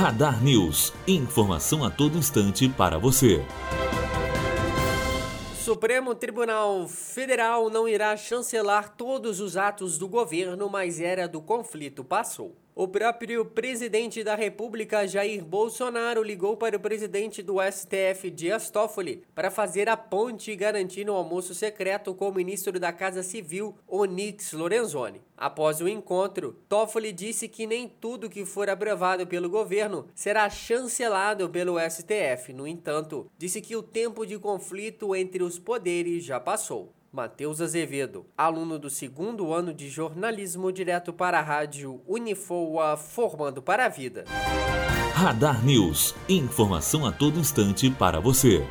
Radar News. Informação a todo instante para você. Supremo Tribunal Federal não irá chancelar todos os atos do governo, mas era do conflito passou. O próprio presidente da República, Jair Bolsonaro, ligou para o presidente do STF, Dias Toffoli, para fazer a ponte e garantir o almoço secreto com o ministro da Casa Civil, Onix Lorenzoni. Após o encontro, Toffoli disse que nem tudo que for aprovado pelo governo será chancelado pelo STF. No entanto, disse que o tempo de conflito entre os poderes já passou. Matheus Azevedo, aluno do segundo ano de jornalismo, direto para a rádio Unifoa, formando para a vida. Radar News. Informação a todo instante para você.